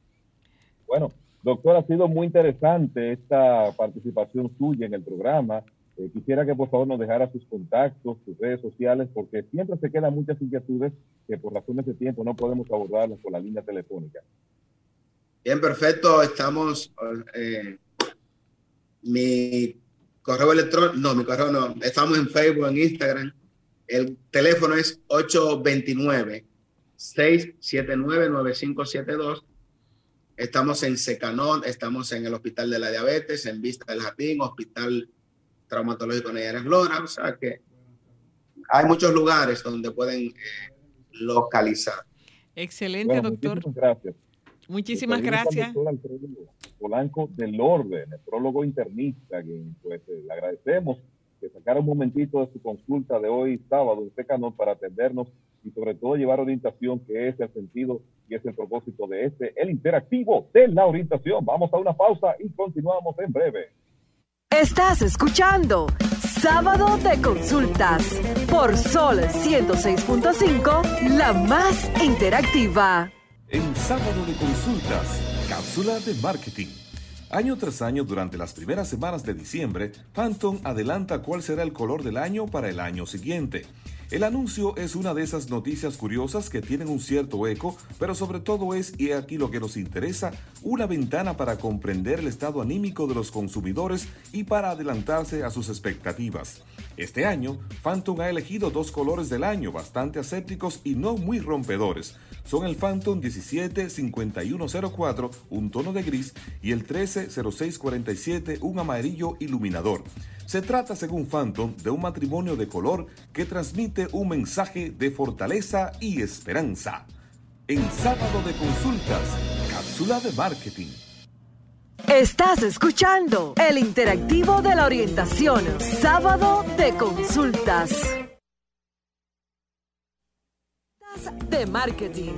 Speaker 1: Bueno, doctor, ha sido muy interesante esta participación suya en el programa. Eh, quisiera que por favor nos dejara sus contactos, sus redes sociales, porque siempre se quedan muchas inquietudes que por razones de tiempo no podemos abordarlas por la línea telefónica.
Speaker 7: Bien, perfecto. Estamos, eh, mi correo electrónico, no, mi correo no, estamos en Facebook, en Instagram. El teléfono es 829-679-9572. Estamos en Secanón, estamos en el Hospital de la Diabetes, en Vista del Jardín, Hospital Traumatológico Neyeres Lora, o sea que hay muchos lugares donde pueden eh, localizar.
Speaker 2: Excelente, doctor.
Speaker 1: Muchísimas gracias.
Speaker 2: Muchísimas gracias.
Speaker 1: Polanco del Orden, nefrólogo internista, que pues le agradecemos que sacara un momentito de su consulta de hoy sábado en Secanón para atendernos y sobre todo llevar orientación, que es el sentido y es el propósito de este, el interactivo de la orientación. Vamos a una pausa y continuamos en breve.
Speaker 4: Estás escuchando Sábado de Consultas por Sol 106.5, la más interactiva.
Speaker 5: En Sábado de Consultas, cápsula de marketing. Año tras año, durante las primeras semanas de diciembre, Phantom adelanta cuál será el color del año para el año siguiente. El anuncio es una de esas noticias curiosas que tienen un cierto eco, pero sobre todo es, y aquí lo que nos interesa, una ventana para comprender el estado anímico de los consumidores y para adelantarse a sus expectativas. Este año, Phantom ha elegido dos colores del año bastante asépticos y no muy rompedores. Son el Phantom 175104, un tono de gris, y el 130647, un amarillo iluminador. Se trata, según Phantom, de un matrimonio de color que transmite un mensaje de fortaleza y esperanza. En sábado de consultas, cápsula de marketing.
Speaker 4: Estás escuchando el interactivo de la orientación, sábado de consultas. De marketing,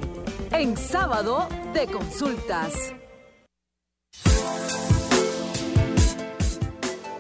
Speaker 4: en sábado de consultas.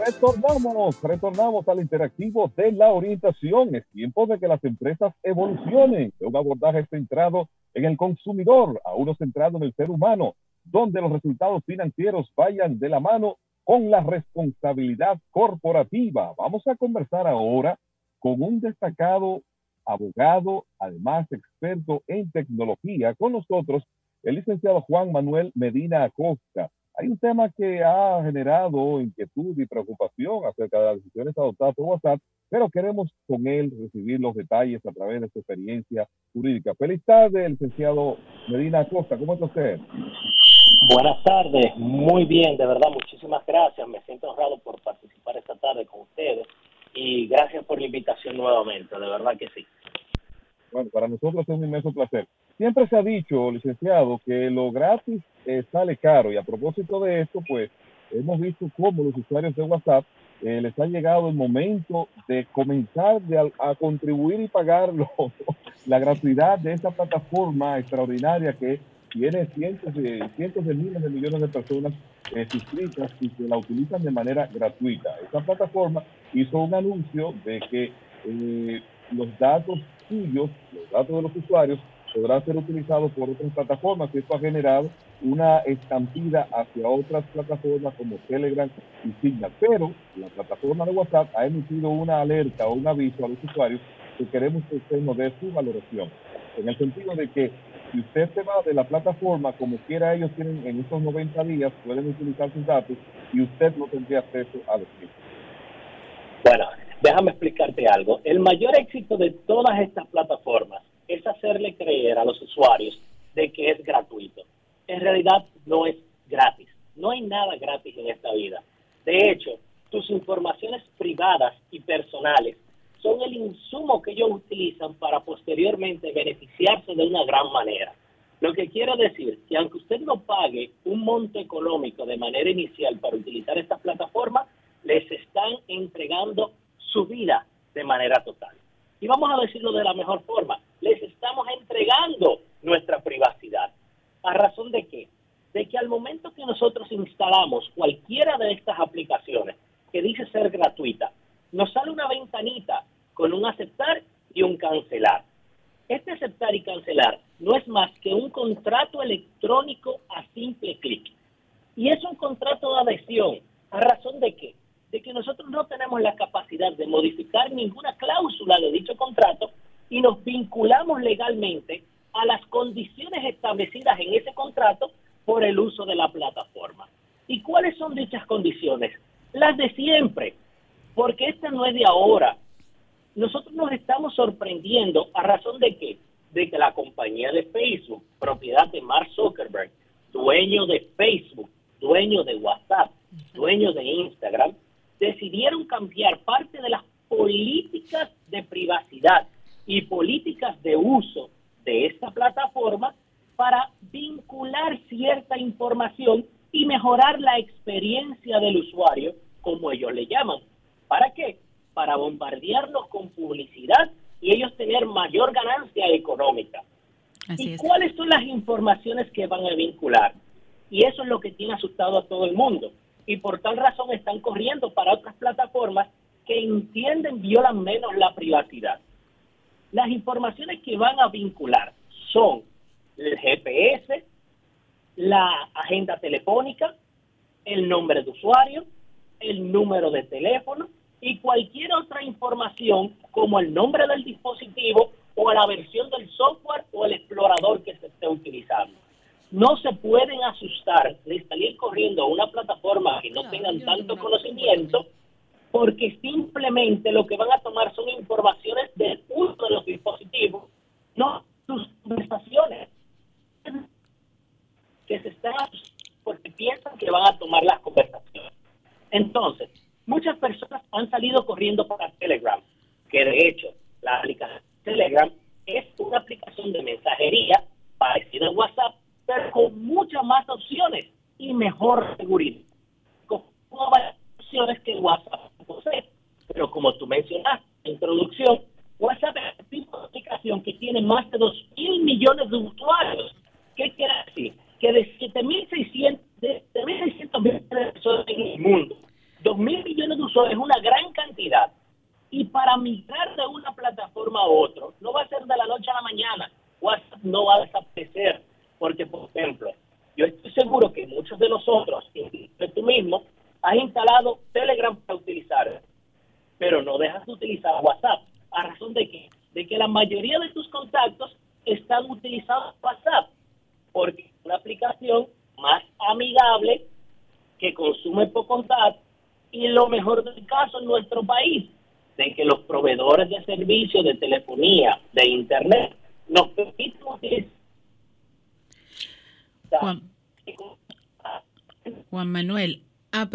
Speaker 1: Retornamos, retornamos al interactivo de la orientación. Es tiempo de que las empresas evolucionen de un abordaje centrado en el consumidor a uno centrado en el ser humano, donde los resultados financieros vayan de la mano con la responsabilidad corporativa. Vamos a conversar ahora con un destacado abogado, además experto en tecnología, con nosotros el licenciado Juan Manuel Medina Acosta. Hay un tema que ha generado inquietud y preocupación acerca de las decisiones adoptadas por WhatsApp, pero queremos con él recibir los detalles a través de su experiencia jurídica. Feliz tarde, licenciado Medina Acosta. ¿Cómo está usted?
Speaker 10: Buenas tardes, muy bien, de verdad, muchísimas gracias. Me siento honrado por participar esta tarde con ustedes y gracias por la invitación nuevamente, de verdad que sí.
Speaker 1: Bueno, para nosotros es un inmenso placer. Siempre se ha dicho, licenciado, que lo gratis eh, sale caro y a propósito de esto, pues hemos visto cómo los usuarios de WhatsApp eh, les ha llegado el momento de comenzar a, contribuir y pagar <laughs> la gratuidad de esta plataforma extraordinaria que tiene cientos de, cientos de miles de millones de personas eh, suscritas y que la utilizan de manera gratuita. Esta plataforma hizo un anuncio de que los datos suyos, los datos de los usuarios, podrán ser utilizados por otras plataformas y esto ha generado una estampida hacia otras plataformas como Telegram y Signal. Pero la plataforma de WhatsApp ha emitido una alerta o un aviso a los usuarios que queremos que usted nos dé su valoración, en el sentido de que Si usted se va de la plataforma, como quiera ellos tienen en esos 90 días, pueden utilizar sus datos y usted no tendría acceso a los mismos.
Speaker 10: Bueno, déjame explicarte algo. El mayor éxito de todas estas plataformas es hacerle creer a los usuarios de que es gratuito. En realidad no es gratis. No hay nada gratis en esta vida. De hecho, tus informaciones privadas y personales son el insumo que ellos utilizan para posteriormente beneficiarse de una gran manera. Lo que quiero decir que aunque usted no pague un monto económico de manera inicial para utilizar esta plataforma, les están entregando su vida de manera total. Y vamos a decirlo de la mejor forma, les estamos entregando nuestra privacidad. ¿A razón de qué? De que al momento que nosotros instalamos cualquiera de estas aplicaciones que dice ser gratuita, nos sale una ventanita con un aceptar y un cancelar. Este aceptar y cancelar no es más que un contrato electrónico a simple clic. Y es un contrato de adhesión. ¿A razón de qué? De que nosotros no tenemos la capacidad de modificar ninguna cláusula de dicho contrato y nos vinculamos legalmente a las condiciones establecidas en ese contrato por el uso de la plataforma. ¿Y cuáles son dichas condiciones? Las de siempre, porque esta no es de ahora. Nosotros nos estamos sorprendiendo a razón de qué? De que la compañía de Facebook, propiedad de Mark Zuckerberg, dueño de Facebook, dueño de WhatsApp, dueño de Instagram, decidieron cambiar parte de las políticas de privacidad y políticas de uso de esta plataforma para vincular cierta información y mejorar la experiencia del usuario, como ellos le llaman. ¿Para qué? Para bombardearlos con publicidad y ellos tener mayor ganancia económica. ¿Y cuáles son las informaciones que van a vincular? Y eso es lo que tiene asustado a todo el mundo. Y por tal razón están corriendo para otras plataformas que entienden violan menos la privacidad. Las informaciones que van a vincular son el GPS, la agenda telefónica, el nombre de usuario, el número de teléfono y cualquier otra información como el nombre del dispositivo o la versión del software o el explorador que se esté utilizando. No se pueden asustar de salir corriendo a una plataforma que no tengan tanto conocimiento porque simplemente lo que van a tomar son informaciones del uso de los dispositivos, no sus conversaciones que se están porque piensan que van a tomar las conversaciones. Entonces, muchas personas han salido corriendo para Telegram, que de hecho la aplicación Telegram es una aplicación de mensajería parecida a WhatsApp, pero con muchas más opciones y mejor seguridad. Con más opciones que WhatsApp posee. Pero como tú mencionaste en introducción, WhatsApp es un tipo de aplicación que tiene más de 2 mil millones de usuarios. ¿Qué quiere decir? Que de 7.600 de 7.600 millones de personas en el mundo, 2 mil millones de usuarios es una gran cantidad. Y para migrar de una plataforma a otra, no va a ser de la noche a la mañana. WhatsApp no va a desaparecer. Porque, por ejemplo, yo estoy seguro que muchos de nosotros, incluso tú mismo, has instalado Telegram para utilizar, pero no dejas de utilizar WhatsApp. ¿A razón de qué? De que la mayoría de tus contactos están utilizando WhatsApp, porque es una aplicación más amigable que consume por contacto y lo mejor del caso en nuestro país, de que los proveedores de servicios de telefonía, de internet, nos permiten utilizar.
Speaker 3: Juan Manuel, a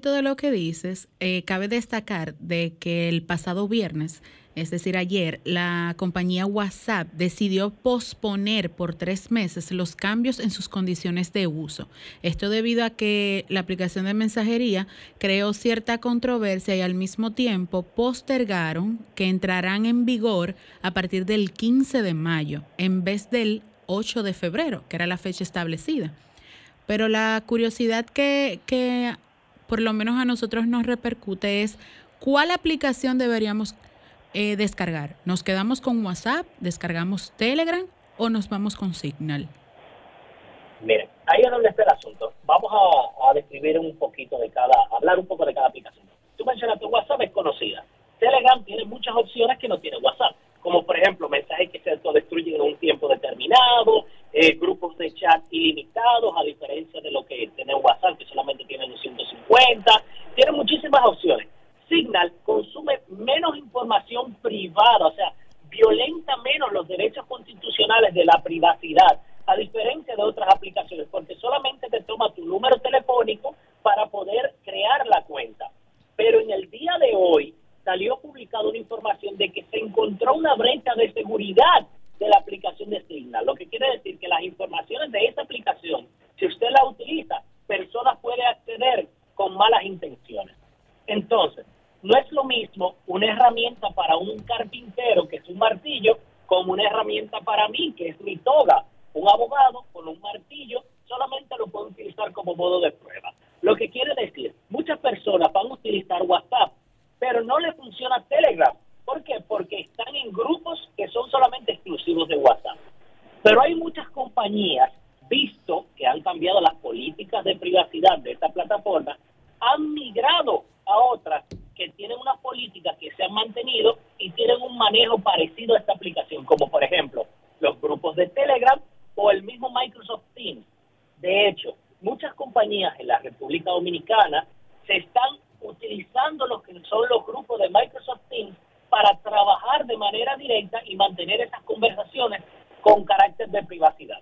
Speaker 3: de lo que dices, eh, cabe destacar de que el pasado viernes, es decir, ayer, la compañía WhatsApp decidió posponer por tres meses los cambios en sus condiciones de uso. Esto debido a que la aplicación de mensajería creó cierta controversia y al mismo tiempo postergaron que entrarán en vigor a partir del 15 de mayo en vez del 8 de febrero, que era la fecha establecida. Pero la curiosidad que, que por lo menos a nosotros nos repercute es cuál aplicación deberíamos eh, descargar. ¿Nos quedamos con WhatsApp, descargamos Telegram o nos vamos con Signal?
Speaker 10: Miren, ahí es donde está el asunto. Vamos a, describir un poquito de cada, hablar un poco de cada aplicación. Tú mencionaste WhatsApp es conocida. Telegram tiene muchas opciones que no tiene WhatsApp, como por ejemplo mensajes que se autodestruyen en un tiempo determinado, eh, grupos de chat ilimitados, a diferencia de lo que tiene WhatsApp, que solamente tiene 250, tiene muchísimas opciones. Signal consume menos información privada, o sea, violenta menos los derechos constitucionales de la privacidad, a diferencia de otras aplicaciones, porque solamente te toma tu número telefónico para poder crear la cuenta. Pero en el día de hoy, salió publicada una información de que se encontró una brecha de seguridad de la aplicación de Signal, lo que quiere decir que las informaciones de esa aplicación, si usted la utiliza, personas puede acceder con malas intenciones. Entonces, no es lo mismo una herramienta para un carpintero, que es un martillo, como una herramienta para mí, que es mi toga. Un abogado con un martillo solamente lo puede utilizar como modo de prueba. Lo que quiere decir, muchas personas van a utilizar WhatsApp pero no le funciona Telegram. ¿Por qué? Porque están en grupos que son solamente exclusivos de WhatsApp. Pero hay muchas compañías, visto que han cambiado las políticas de privacidad de esta plataforma, han migrado a otras que tienen una política que se han mantenido y tienen un manejo parecido a esta aplicación, como por ejemplo los grupos de Telegram o el mismo Microsoft Teams. De hecho, muchas compañías en la República Dominicana se están utilizando lo que son los grupos de Microsoft Teams para trabajar de manera directa y mantener esas conversaciones con carácter de privacidad.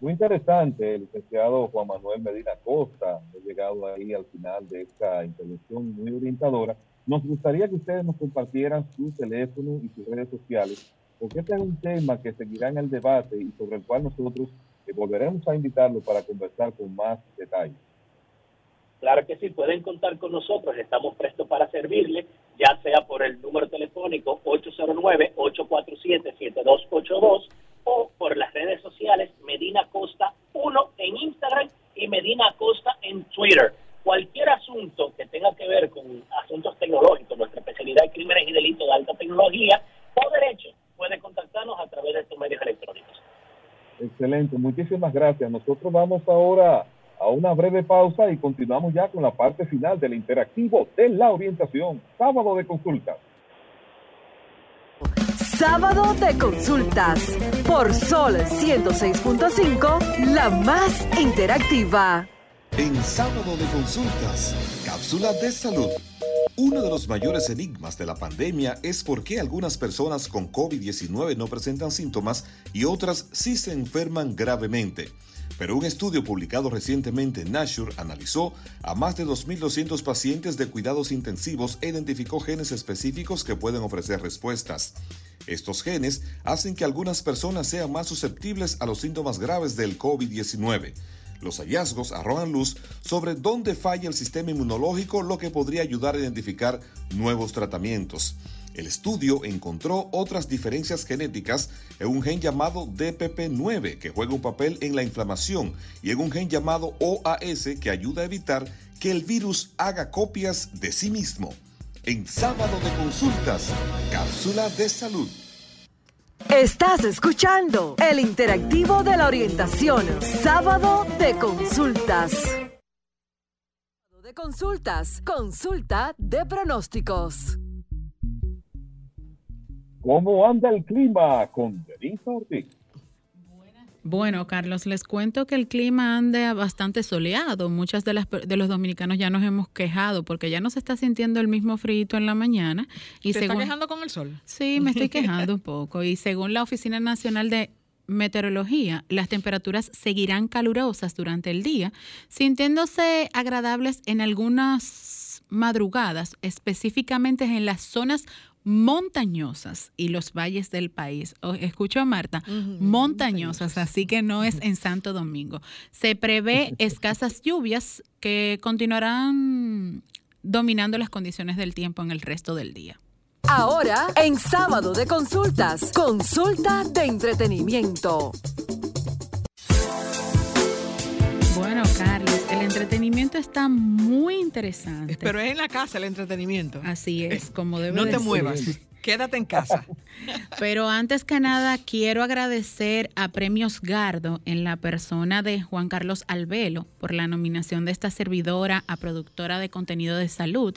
Speaker 1: Muy interesante, el licenciado Juan Manuel Medina Costa, ha llegado ahí al final de esta intervención muy orientadora. Nos gustaría que ustedes nos compartieran su teléfono y sus redes sociales, porque este es un tema que seguirá en el debate y sobre el cual nosotros eh, volveremos a invitarlo para conversar con más detalles.
Speaker 10: Claro que sí, pueden contar con nosotros, estamos prestos para servirle, ya sea por el número telefónico 809-847-7282 o por las redes sociales Medina Costa 1 en Instagram y Medina Costa en Twitter. Cualquier asunto que tenga que ver con asuntos tecnológicos, nuestra especialidad de crímenes y delitos de alta tecnología o derecho, puede contactarnos a través de estos medios electrónicos.
Speaker 1: Excelente, muchísimas gracias. Nosotros vamos ahora a una breve pausa y continuamos ya con la parte final del interactivo de la orientación, sábado de consultas.
Speaker 4: Sábado de consultas por Sol 106.5, la más interactiva.
Speaker 5: En sábado de consultas, cápsula de salud. Uno de los mayores enigmas de la pandemia es por qué algunas personas con COVID-19 no presentan síntomas y otras sí se enferman gravemente. Pero un estudio publicado recientemente en Nature analizó a más de 2.200 pacientes de cuidados intensivos e identificó genes específicos que pueden ofrecer respuestas. Estos genes hacen que algunas personas sean más susceptibles a los síntomas graves del COVID-19. Los hallazgos arrojan luz sobre dónde falla el sistema inmunológico, lo que podría ayudar a identificar nuevos tratamientos. El estudio encontró otras diferencias genéticas en un gen llamado DPP9 que juega un papel en la inflamación y en un gen llamado OAS que ayuda a evitar que el virus haga copias de sí mismo. En sábado de consultas, cápsula de salud.
Speaker 4: Estás escuchando el interactivo de la orientación, sábado de consultas. De consultas, consulta de pronósticos.
Speaker 1: ¿Cómo anda el clima con Denise Ortiz?
Speaker 3: Bueno, Carlos, les cuento que el clima anda bastante soleado. Muchas de, las, de los dominicanos ya nos hemos quejado porque ya no se está sintiendo el mismo frío en la mañana.
Speaker 2: Y ¿Te está quejando con el sol?
Speaker 3: Sí, me estoy quejando un poco. Y según la Oficina Nacional de Meteorología, las temperaturas seguirán calurosas durante el día, sintiéndose agradables en algunas madrugadas, específicamente en las zonas montañosas y los valles del país. Oh, escucho a Marta, montañosas, así que no es en Santo Domingo. Se prevé <laughs> escasas lluvias que continuarán dominando las condiciones del tiempo en el resto del día.
Speaker 4: Ahora, en sábado de consultas, consulta de entretenimiento.
Speaker 3: Carlos, el entretenimiento está muy interesante.
Speaker 2: Pero es en la casa el entretenimiento.
Speaker 3: Así es, como debe
Speaker 2: No te muevas. Quédate en casa. <laughs>
Speaker 3: Pero antes que nada, quiero agradecer a Premios Gardo en la persona de Juan Carlos Albelo por la nominación de esta servidora a productora de contenido de salud.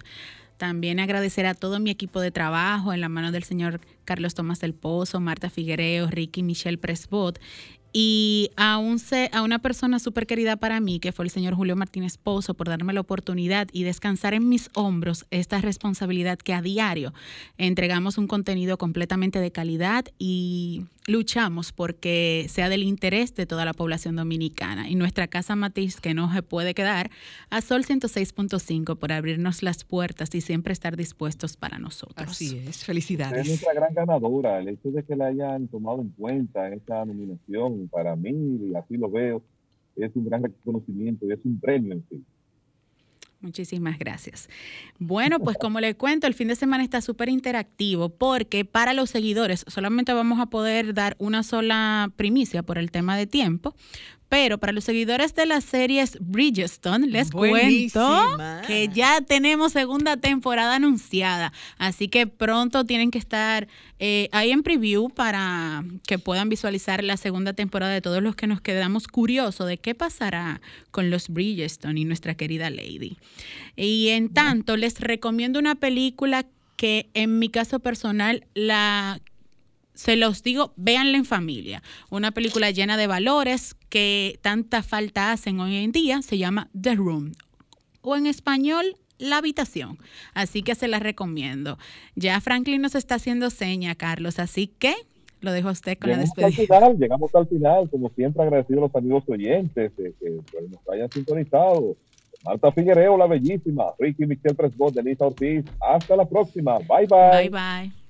Speaker 3: También agradecer a todo mi equipo de trabajo en la mano del señor Carlos Tomás del Pozo, Marta Figuereo, Ricky Michelle Presbot Y a, un, a una persona súper querida para mí, que fue el señor Julio Martínez Pozo, por darme la oportunidad y descansar en mis hombros esta responsabilidad que a diario entregamos un contenido completamente de calidad y luchamos porque sea del interés de toda la población dominicana. Y nuestra casa Matiz, que no se puede quedar, a Sol 106.5 por abrirnos las puertas y siempre estar dispuestos para nosotros.
Speaker 2: Así es, felicidades.
Speaker 1: Es nuestra gran ganadora, el hecho de que la hayan tomado en cuenta en esta nominación para mí, y así lo veo, es un gran reconocimiento y es un premio en sí.
Speaker 3: Muchísimas gracias. Bueno, pues como le cuento, el fin de semana está súper interactivo porque para los seguidores solamente vamos a poder dar una sola primicia por el tema de tiempo, pero para los seguidores de las series Bridgestone, les cuento que ya tenemos segunda temporada anunciada. Así que pronto tienen que estar eh, ahí en preview para que puedan visualizar la segunda temporada de todos los que nos quedamos curiosos de qué pasará con los Bridgestone y nuestra querida Lady. Y en tanto, les recomiendo una película que en mi caso personal la se los digo, véanla en familia. Una película llena de valores que tanta falta hacen hoy en día. Se llama The Room. O en español, La Habitación. Así que se la recomiendo. Ya Franklin nos está haciendo seña, Carlos. Así que lo dejo a usted con
Speaker 1: llegamos
Speaker 3: la
Speaker 1: despedida. Al final, llegamos al final. Como siempre, agradecido a los amigos oyentes que, nos hayan sintonizado. Marta Figuereo, la bellísima. Ricky Michelle Presbot, Denisa Ortiz. Hasta la próxima. Bye, bye.
Speaker 3: Bye, bye.